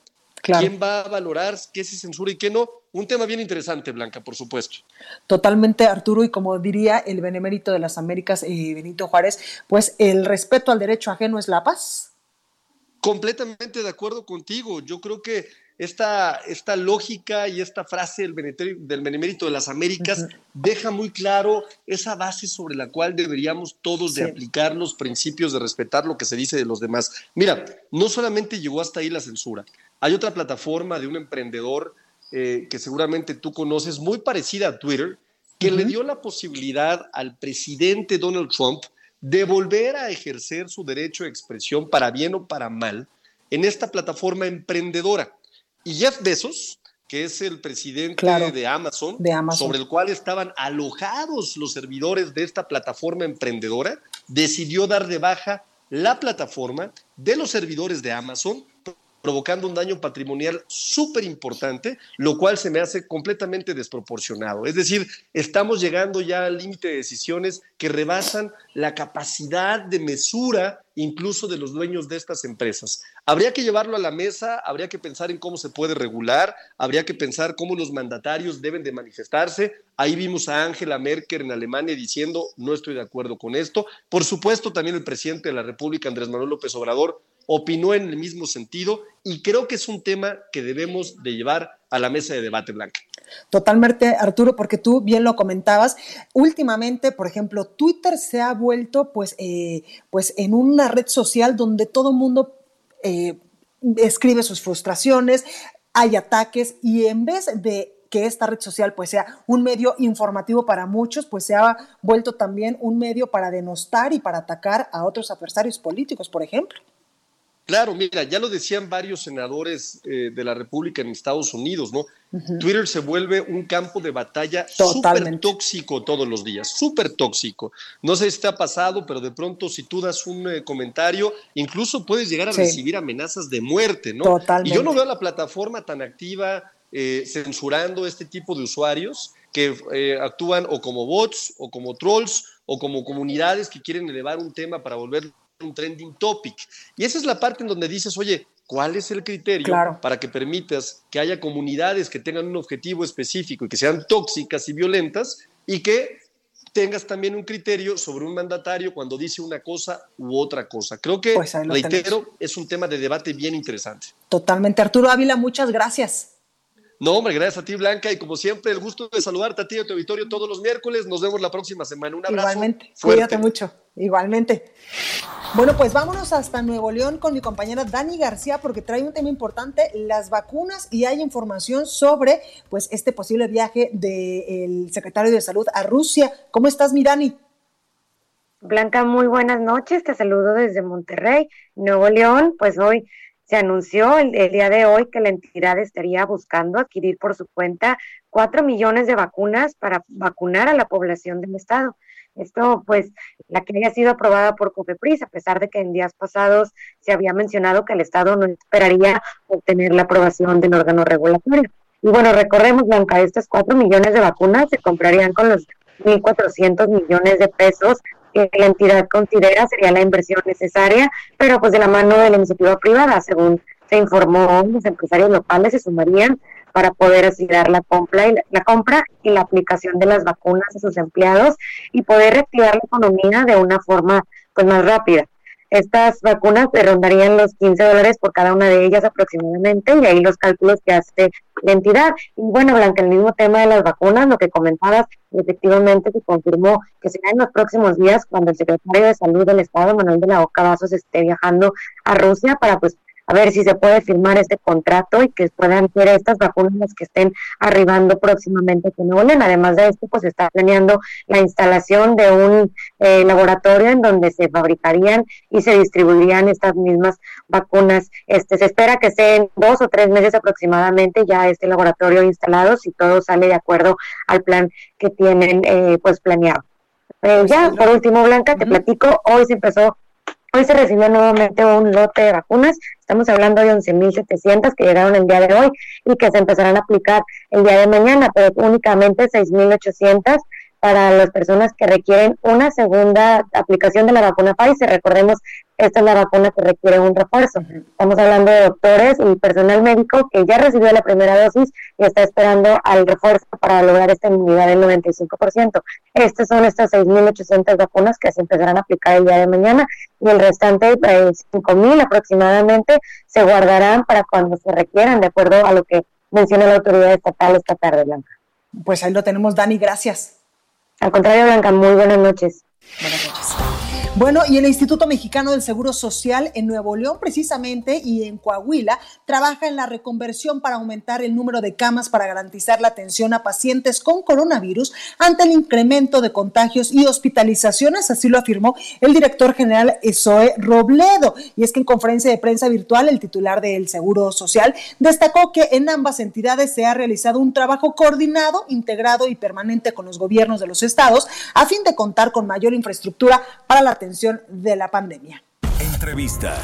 ¿Quién va a valorar qué se censura y qué no? Un tema bien interesante, Blanca, por supuesto. Totalmente, Arturo, y como diría el benemérito de las Américas, eh, Benito Juárez, pues el respeto al derecho ajeno es la paz. Completamente de acuerdo contigo. Yo creo que esta, esta lógica y esta frase del, del Benemérito de las Américas deja muy claro esa base sobre la cual deberíamos todos de aplicar los principios de respetar lo que se dice de los demás. Mira, no solamente llegó hasta ahí la censura, hay otra plataforma de un emprendedor eh, que seguramente tú conoces, muy parecida a Twitter, que le dio la posibilidad al presidente Donald Trump de volver a ejercer su derecho de expresión para bien o para mal en esta plataforma emprendedora. Y Jeff Bezos, que es el presidente de, Amazon, de, Amazon, sobre el cual estaban alojados los servidores de esta plataforma emprendedora, decidió dar de baja la plataforma de los servidores de Amazon provocando un daño patrimonial súper importante, lo cual se me hace completamente desproporcionado. Es decir, estamos llegando ya al límite de decisiones que rebasan la capacidad de mesura incluso de los dueños de estas empresas. Habría que llevarlo a la mesa, habría que pensar en cómo se puede regular, habría que pensar cómo los mandatarios deben de manifestarse. Ahí vimos a Angela Merkel en Alemania diciendo, no estoy de acuerdo con esto. Por supuesto, también el presidente de la República, Andrés Manuel López Obrador, opinó en el mismo sentido y creo que es un tema que debemos de llevar a la mesa de debate blanca. Totalmente, Arturo, porque tú bien lo comentabas. Últimamente, por ejemplo, Twitter se ha vuelto pues, eh, pues en una red social donde todo mundo eh, escribe sus frustraciones, hay ataques y en vez de que esta red social pues sea un medio informativo para muchos, pues se ha vuelto también un medio para denostar y para atacar a otros adversarios políticos, por ejemplo. Claro, mira, ya lo decían varios senadores eh, de la República en Estados Unidos, ¿no? Twitter se vuelve un campo de batalla súper tóxico todos los días, súper tóxico. No sé si te ha pasado, pero de pronto si tú das un eh, comentario, incluso puedes llegar a recibir amenazas de muerte, ¿no? Totalmente. Y yo no veo la plataforma tan activa eh, censurando este tipo de usuarios que actúan o como bots o como trolls o como comunidades que quieren elevar un tema para volver un trending topic. Y esa es la parte en donde dices, oye, ¿cuál es el criterio para que permitas que haya comunidades que tengan un objetivo específico y que sean tóxicas y violentas y que tengas también un criterio sobre un mandatario cuando dice una cosa u otra cosa. Creo que, pues reitero, es un tema de debate bien interesante. Totalmente. Arturo Ávila, muchas gracias. No, hombre, gracias a ti, Blanca, y como siempre, el gusto de saludarte a ti y a tu auditorio todos los miércoles. Nos vemos la próxima semana. Un abrazo. Igualmente, cuídate mucho. Igualmente. Bueno, pues vámonos hasta Nuevo León con mi compañera Dani García porque trae un tema importante, las vacunas y hay información sobre pues este posible viaje del secretario de Salud a Rusia. ¿Cómo estás, mi Dani? Blanca, muy buenas noches. Te saludo desde Monterrey, Nuevo León. Pues hoy se anunció el, día de hoy que la entidad estaría buscando adquirir por su cuenta cuatro millones de vacunas para vacunar a la población del estado. Esto, pues, la que haya sido aprobada por COFEPRIS, a pesar de que en días pasados se había mencionado que el Estado no esperaría obtener la aprobación del órgano regulatorio. Y bueno, recorremos, Blanca, estas cuatro millones de vacunas se comprarían con los 1.400 millones de pesos que la entidad considera sería la inversión necesaria, pero pues de la mano de la iniciativa privada, según se informó, los empresarios locales se sumarían para poder asegurar la compra y la, compra y la aplicación de las vacunas a sus empleados y poder reactivar la economía de una forma pues más rápida. Estas vacunas rondarían los 15 dólares por cada una de ellas aproximadamente y ahí los cálculos que hace la entidad. Y bueno, Blanca, el mismo tema de las vacunas, lo que comentabas, efectivamente se confirmó que será en los próximos días cuando el secretario de Salud del Estado, Manuel de la Oca Vasos, esté viajando a Rusia para pues a ver si se puede firmar este contrato y que puedan ser estas vacunas que estén arribando próximamente que no vuelen. Además de esto, pues está planeando la instalación de un eh, laboratorio en donde se fabricarían y se distribuirían estas mismas vacunas. Este, se espera que estén dos o tres meses aproximadamente ya este laboratorio instalado si todo sale de acuerdo al plan que tienen eh, pues planeado. Eh, ya, por último, Blanca, te platico, hoy se empezó Hoy se recibió nuevamente un lote de vacunas, estamos hablando de 11.700 que llegaron el día de hoy y que se empezarán a aplicar el día de mañana, pero únicamente 6.800 para las personas que requieren una segunda aplicación de la vacuna Pfizer. Recordemos, esta es la vacuna que requiere un refuerzo. Estamos hablando de doctores y personal médico que ya recibió la primera dosis y está esperando al refuerzo para lograr esta inmunidad del 95%. Estas son estas 6.800 vacunas que se empezarán a aplicar el día de mañana y el restante, eh, 5.000 aproximadamente, se guardarán para cuando se requieran, de acuerdo a lo que menciona la autoridad estatal esta tarde, Blanca. Pues ahí lo tenemos, Dani, gracias. Al contrario, Blanca, muy buenas noches. Buenas noches. Bueno, y el Instituto Mexicano del Seguro Social en Nuevo León precisamente y en Coahuila trabaja en la reconversión para aumentar el número de camas para garantizar la atención a pacientes con coronavirus ante el incremento de contagios y hospitalizaciones, así lo afirmó el director general Esoe Robledo. Y es que en conferencia de prensa virtual el titular del Seguro Social destacó que en ambas entidades se ha realizado un trabajo coordinado, integrado y permanente con los gobiernos de los estados a fin de contar con mayor infraestructura para la atención de la pandemia. Entrevista.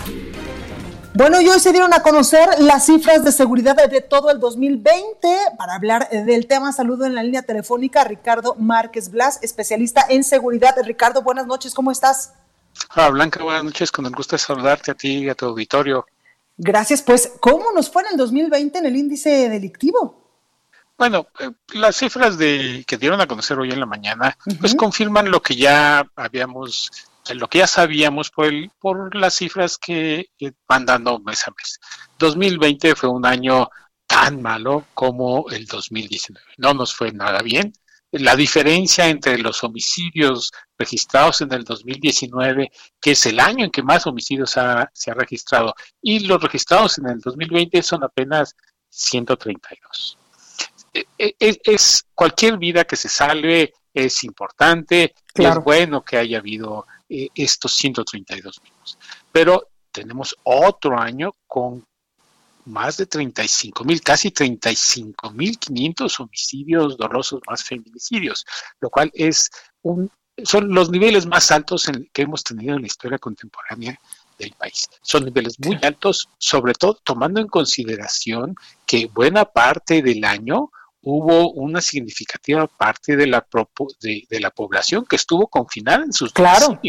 Bueno, y hoy se dieron a conocer las cifras de seguridad de todo el 2020. Para hablar del tema, saludo en la línea telefónica a Ricardo Márquez Blas, especialista en seguridad. Ricardo, buenas noches, ¿cómo estás? Hola, Blanca, buenas noches, con el gusto de saludarte a ti y a tu auditorio. Gracias, pues, ¿cómo nos fue en el 2020 en el índice delictivo? Bueno, eh, las cifras de que dieron a conocer hoy en la mañana, pues confirman lo que ya habíamos lo que ya sabíamos por, el, por las cifras que van dando mes a mes. 2020 fue un año tan malo como el 2019. No nos fue nada bien. La diferencia entre los homicidios registrados en el 2019, que es el año en que más homicidios se ha registrado, y los registrados en el 2020 son apenas 132. E, e, es, es cualquier vida que se salve es importante, es bueno que haya habido eh, estos 132 mismos. Pero tenemos otro año con más de 35 mil, casi 35 mil 500 homicidios dolosos más feminicidios, lo cual es un, son los niveles más altos en, que hemos tenido en la historia contemporánea del país. Son niveles muy altos, sobre todo tomando en consideración que buena parte del año hubo una significativa parte de la, de, de la población que estuvo confinada en sus claro.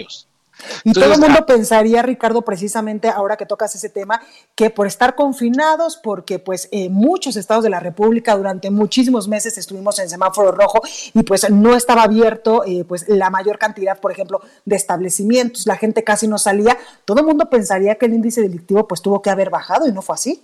Y todo el mundo ah, pensaría, Ricardo, precisamente ahora que tocas ese tema, que por estar confinados, porque pues eh, muchos estados de la República durante muchísimos meses estuvimos en semáforo rojo y pues no estaba abierto eh, pues la mayor cantidad, por ejemplo, de establecimientos, la gente casi no salía, todo el mundo pensaría que el índice delictivo pues tuvo que haber bajado y no fue así.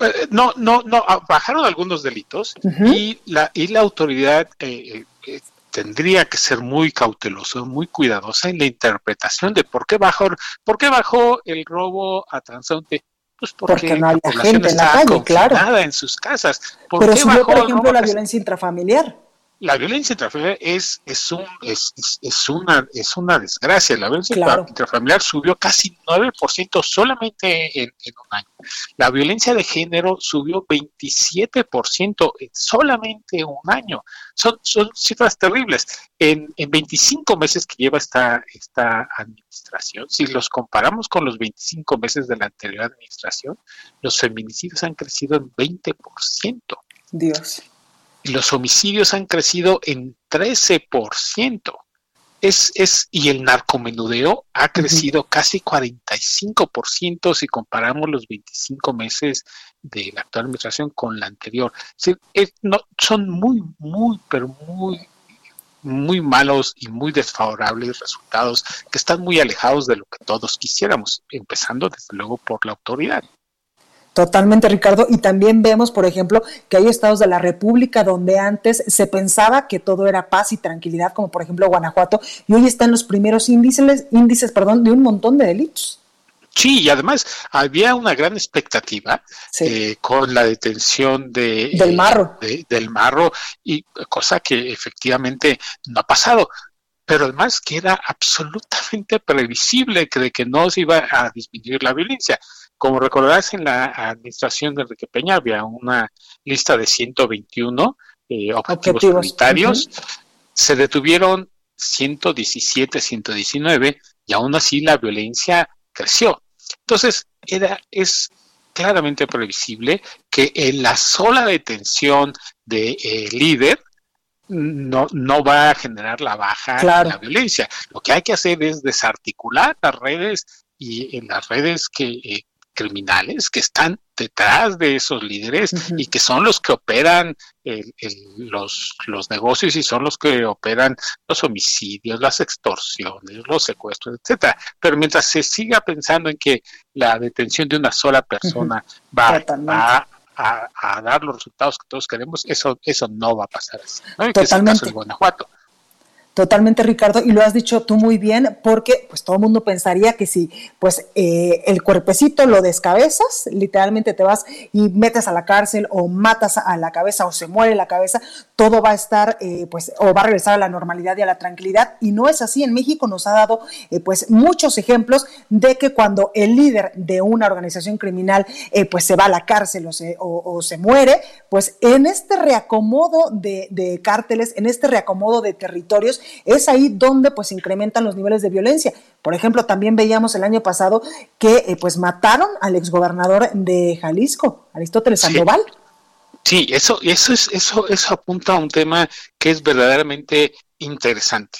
Eh, no, no, no, ah, bajaron algunos delitos y, la, y la autoridad eh, eh, tendría que ser muy cauteloso, muy cuidadosa en la interpretación de por qué bajó, por qué bajó el robo a transeúnte. Pues porque, no había gente en la calle, claro. en sus casas. ¿Por Pero subió, por ejemplo, la violencia intrafamiliar la violencia intrafamiliar es, es, un, es, es, una, es una desgracia. La violencia intrafamiliar subió casi 9% solamente en, un año. La violencia de género subió 27% en solamente un año. Son, son cifras terribles. En, en 25 meses que lleva esta, esta administración, si los comparamos con los 25 meses de la anterior administración, los feminicidios han crecido en 20%. Dios los homicidios han crecido en 13%. Es, es, y el narcomenudeo ha crecido casi 45% si comparamos los 25 meses de la actual administración con la anterior. no, son muy, muy, pero muy, muy malos y muy desfavorables resultados que están muy alejados de lo que todos quisiéramos, empezando desde luego por la autoridad. Totalmente, Ricardo. Y también vemos, por ejemplo, que hay estados de la República donde antes se pensaba que todo era paz y tranquilidad, como por ejemplo Guanajuato, y hoy están los primeros índices, índices perdón, de un montón de delitos. Sí, y además había una gran expectativa eh, con la detención de, del marro. del marro, y cosa que efectivamente no ha pasado. Pero además que era absolutamente previsible que de que no se iba a disminuir la violencia. Como recordarás, en la administración de Enrique Peña había una lista de 121 eh, objetivos, prioritarios. Se detuvieron 117, 119 y aún así la violencia creció. Entonces, era, es claramente previsible que en la sola detención de eh, líder no, no va a generar la baja de la violencia. Lo que hay que hacer es desarticular las redes y en las redes que eh, criminales que están detrás de esos líderes y que son los que operan los, los negocios y son los que operan los homicidios, las extorsiones, los secuestros, etcétera. Pero mientras se siga pensando en que la detención de una sola persona va, a, dar los resultados que todos queremos, eso, eso no va a pasar así. Totalmente. es Guanajuato. Totalmente, Ricardo, y lo has dicho tú muy bien, porque pues todo el mundo pensaría que si pues eh, el cuerpecito lo descabezas, literalmente te vas y metes a la cárcel o matas a la cabeza o se muere la cabeza, todo va a estar eh, pues o va a regresar a la normalidad y a la tranquilidad y no es así. En México nos ha dado eh, pues muchos ejemplos de que cuando el líder de una organización criminal pues se va a la cárcel o se, muere, pues en este reacomodo de, de cárteles, en este reacomodo de territorios, es ahí donde pues incrementan los niveles de violencia. Por ejemplo, también veíamos el año pasado que eh, pues mataron al exgobernador de Jalisco, Aristóteles Sandoval. Sí, eso, eso es, eso, eso apunta a un tema que es verdaderamente interesante.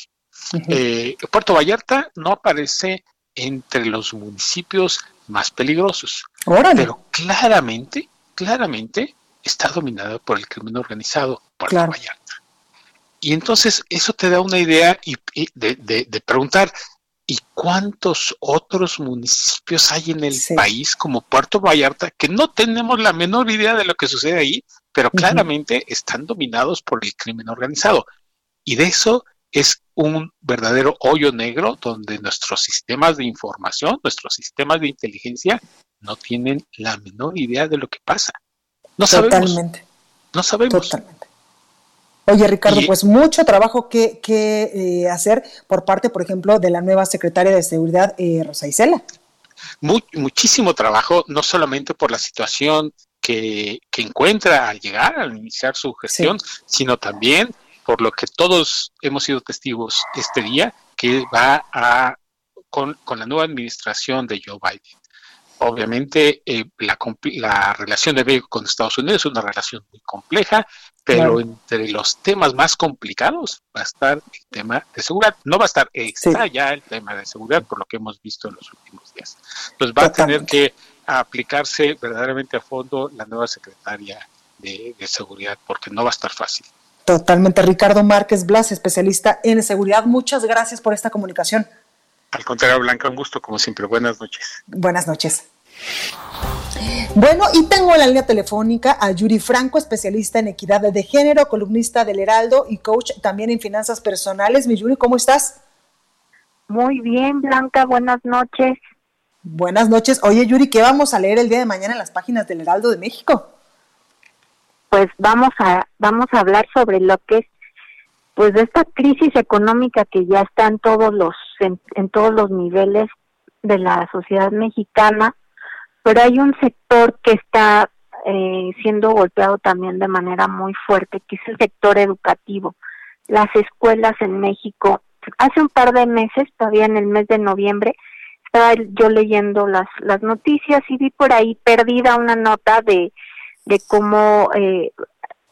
Eh, Puerto Vallarta no aparece entre los municipios más peligrosos, pero claramente, claramente está dominado por el crimen organizado Puerto Vallarta. Y entonces eso te da una idea y, de, preguntar, ¿y cuántos otros municipios hay en el país como Puerto Vallarta que no tenemos la menor idea de lo que sucede ahí, pero claramente están dominados por el crimen organizado? Y de eso es un verdadero hoyo negro donde nuestros sistemas de información, nuestros sistemas de inteligencia no tienen la menor idea de lo que pasa. No sabemos. Totalmente. No sabemos. Totalmente. Oye, Ricardo, pues mucho trabajo que, que eh, hacer por parte, por ejemplo, de la nueva secretaria de Seguridad, eh, Rosa Isela. muchísimo trabajo, no solamente por la situación que, que encuentra al llegar, al iniciar su gestión, sino también por lo que todos hemos sido testigos este día, que va a, con, con la nueva administración de Joe Biden. Obviamente, eh, la, la, relación de México con Estados Unidos es una relación muy compleja, pero entre los temas más complicados va a estar el tema de seguridad. No va a estar, está ya el tema de seguridad, por lo que hemos visto en los últimos días. Pues va a tener que aplicarse verdaderamente a fondo la nueva secretaria de, de seguridad, porque no va a estar fácil. Totalmente. Ricardo Márquez Blas, especialista en seguridad. Muchas gracias por esta comunicación. Al contrario, Blanca, un gusto como siempre. Buenas noches. Buenas noches. Bueno, y tengo en la línea telefónica a Yuri Franco, especialista en equidad de género, columnista del Heraldo y coach también en finanzas personales. Mi Yuri, ¿cómo estás? Muy bien, Blanca, buenas noches. Buenas noches. Oye, Yuri, ¿qué vamos a leer el día de mañana en las páginas del Heraldo de México? Pues vamos a, vamos a hablar sobre lo que es pues de esta crisis económica que ya está en todos los en, todos los niveles de la sociedad mexicana, pero hay un sector que está eh, siendo golpeado también de manera muy fuerte, que es el sector educativo. Las escuelas en México, hace un par de meses, todavía en el mes de noviembre, estaba yo leyendo las, las noticias y vi por ahí perdida una nota de, de cómo eh,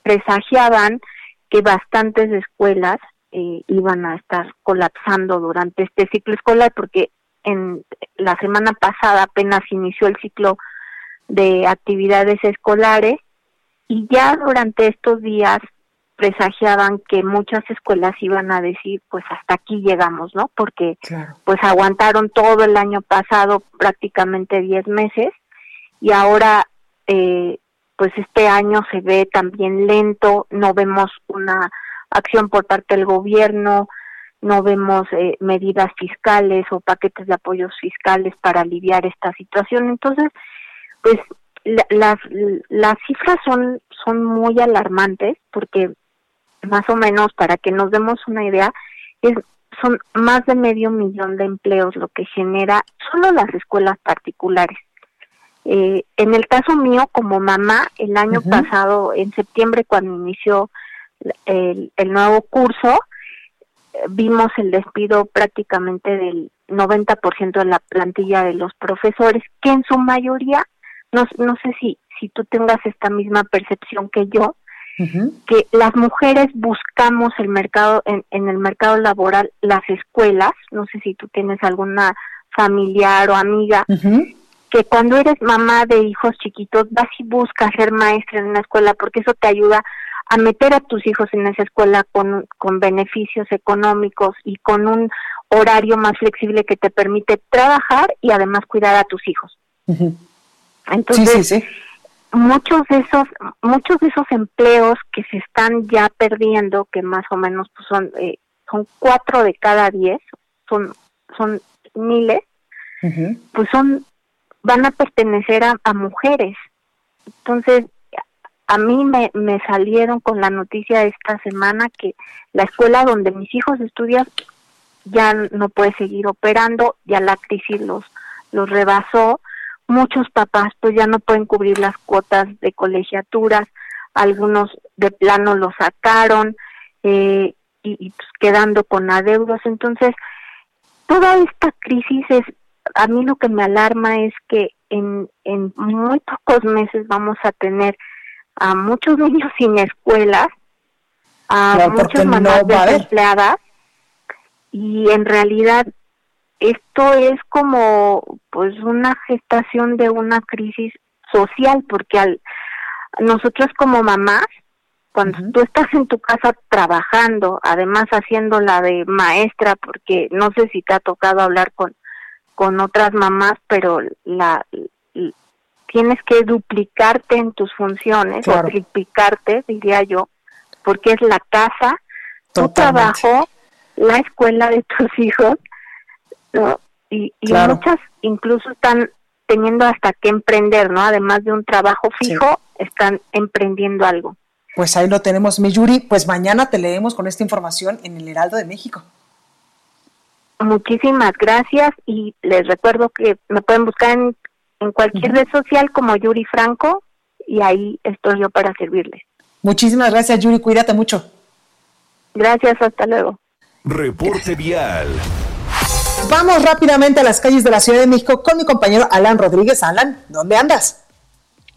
presagiaban que bastantes escuelas eh, iban a estar colapsando durante este ciclo escolar porque en la semana pasada apenas inició el ciclo de actividades escolares y ya durante estos días presagiaban que muchas escuelas iban a decir pues hasta aquí llegamos, ¿no? Porque pues aguantaron todo el año pasado prácticamente 10 meses y ahora eh, pues este año se ve también lento, no vemos una acción por parte del gobierno, no vemos eh, medidas fiscales o paquetes de apoyos fiscales para aliviar esta situación. Entonces, pues las, las cifras son, son muy alarmantes porque más o menos para que nos demos una idea, es, son más de medio millón de empleos lo que genera solo las escuelas particulares. Eh, en el caso mío, como mamá, el año pasado, en septiembre, cuando inició el, el nuevo curso, vimos el despido prácticamente del 90% de la plantilla de los profesores, que en su mayoría, no, no sé si, si tú tengas esta misma percepción que yo, que las mujeres buscamos el mercado, en, en el mercado laboral, las escuelas, no sé si tú tienes alguna familiar o amiga, que cuando eres mamá de hijos chiquitos, vas y buscas ser maestra en una escuela porque eso te ayuda a meter a tus hijos en esa escuela con, con beneficios económicos y con un horario más flexible que te permite trabajar y además cuidar a tus hijos. Entonces, muchos de esos muchos de esos empleos que se están ya perdiendo, que más o menos pues, son eh, son cuatro de cada diez, son son miles, pues son van a pertenecer a, a mujeres. Entonces, a mí me, me salieron con la noticia esta semana que la escuela donde mis hijos estudian ya no puede seguir operando, ya la crisis los, los rebasó, muchos papás pues ya no pueden cubrir las cuotas de colegiaturas, algunos de plano lo sacaron eh, y, pues, quedando con adeudos, entonces toda esta crisis es, a mí lo que me alarma es que en, en muy pocos meses vamos a tener a muchos niños sin escuelas, a muchas mamás desempleadas. Y en realidad esto es como pues una gestación de una crisis social porque al nosotros como mamás cuando tú estás en tu casa trabajando, además haciendo la de maestra, porque no sé si te ha tocado hablar con, con otras mamás, pero la, tienes que duplicarte en tus funciones, o triplicarte, diría yo, porque es la casa, tu trabajo, la escuela de (laughs) tus hijos, ¿no? Y, muchas incluso están teniendo hasta que emprender, ¿no? Además de un trabajo fijo, están emprendiendo algo. Pues ahí lo tenemos, mi Yuri. Pues mañana te leemos con esta información en el Heraldo de México. Muchísimas gracias y les recuerdo que me pueden buscar en en cualquier red social como Yuri Franco y ahí estoy yo para servirles. Muchísimas gracias Yuri, cuídate mucho. Gracias, hasta luego. Reporte vial. Vamos rápidamente a las calles de la Ciudad de México con mi compañero Alan Rodríguez. Alan, ¿dónde andas?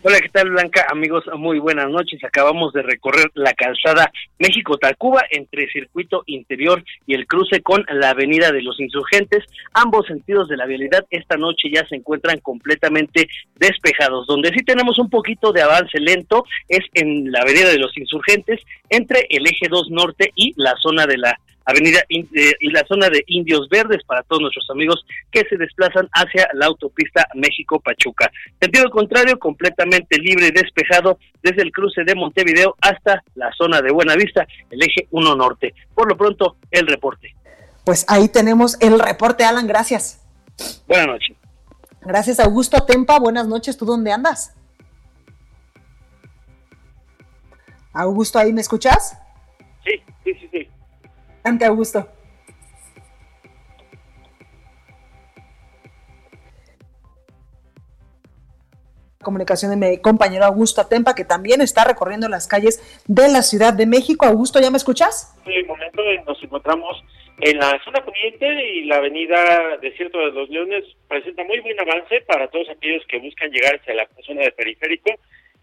Hola, ¿qué tal Blanca? Amigos, muy buenas noches. Acabamos de recorrer la calzada México-Tacuba entre circuito interior y el cruce con la avenida de los insurgentes. Ambos sentidos de la vialidad esta noche ya se encuentran completamente despejados. Donde sí tenemos un poquito de avance lento es en la avenida de los insurgentes entre el eje 2 norte y la zona de la Avenida eh, y la zona de Indios Verdes para todos nuestros amigos que se desplazan hacia la autopista México-Pachuca. Sentido contrario, completamente libre y despejado desde el cruce de Montevideo hasta la zona de Buenavista, el eje 1 norte. Por lo pronto, el reporte. Pues ahí tenemos el reporte, Alan, gracias. Buenas noches. Gracias, Augusto Tempa. Buenas noches, ¿tú dónde andas? Augusto, ¿ahí me escuchas? Sí, sí, sí, sí. Ante Augusto. comunicación de mi compañero Augusto Atempa, que también está recorriendo las calles de la Ciudad de México. Augusto, ¿ya me escuchas? En el momento nos encontramos en la zona poniente y la avenida Desierto de los Leones presenta muy buen avance para todos aquellos que buscan llegar hacia la zona de periférico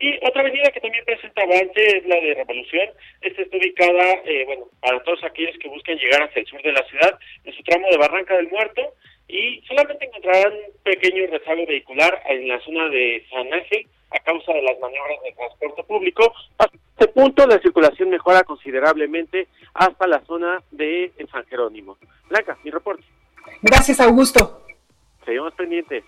y otra avenida que también presenta avance es la de Revolución. Esta está ubicada, eh, bueno, para todos aquellos que buscan llegar hacia el sur de la ciudad, en su tramo de Barranca del Muerto, y solamente encontrarán un pequeño rezago vehicular en la zona de San Ángel a causa de las maniobras de transporte público. A este punto la circulación mejora considerablemente hasta la zona de San Jerónimo. Blanca, mi reporte. Gracias, Augusto. Seguimos pendientes.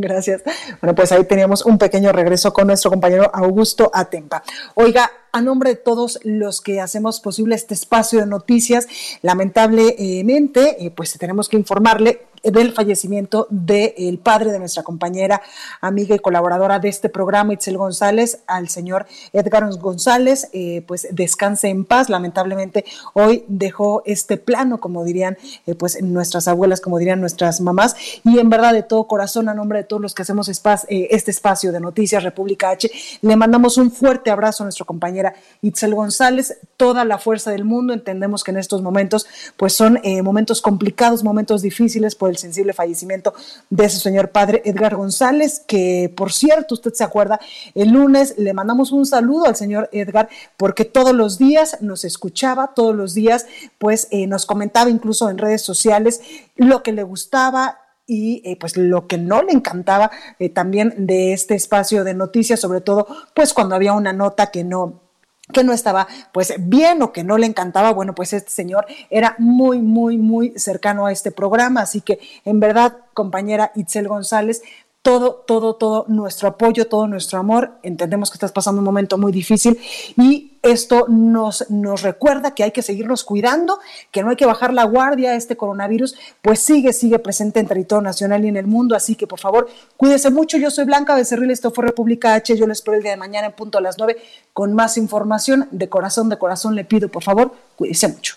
(laughs) Gracias. Bueno, pues ahí teníamos un pequeño regreso con nuestro compañero Augusto Atempa. Oiga, a nombre de todos los que hacemos posible este espacio de noticias, lamentablemente, eh, pues tenemos que informarle del fallecimiento del padre de nuestra compañera, amiga y colaboradora de este programa, Itzel González, al señor Edgar González, eh, pues descanse en paz. Lamentablemente hoy dejó este plano, como dirían eh, pues nuestras abuelas, como dirían nuestras mamás, y en verdad de todo corazón, a nombre de todos los que hacemos eh, este espacio de Noticias República H, le mandamos un fuerte abrazo a nuestra compañera Itzel González, toda la fuerza del mundo. Entendemos que en estos momentos pues son momentos complicados, momentos difíciles, el sensible fallecimiento de ese señor padre Edgar González, que por cierto, usted se acuerda, el lunes le mandamos un saludo al señor Edgar porque todos los días nos escuchaba, todos los días pues eh, nos comentaba incluso en redes sociales lo que le gustaba, y eh, pues lo que no le encantaba eh, también de este espacio de noticias, sobre todo pues cuando había una nota que no que no estaba pues bien o que no le encantaba, bueno, pues este señor era muy, muy, muy cercano a este programa, así que en verdad, compañera Itzel González, todo, todo, todo nuestro apoyo, todo nuestro amor. Entendemos que estás pasando un momento muy difícil y esto nos, nos recuerda que hay que seguirnos cuidando, que no hay que bajar la guardia. Este coronavirus pues sigue, sigue presente en territorio nacional y en el mundo. Así que por favor, cuídese mucho. Yo soy Blanca Becerril, esto fue República H. Yo les espero el día de mañana en punto a las 9 con más información. De corazón, de corazón le pido, por favor, cuídese mucho.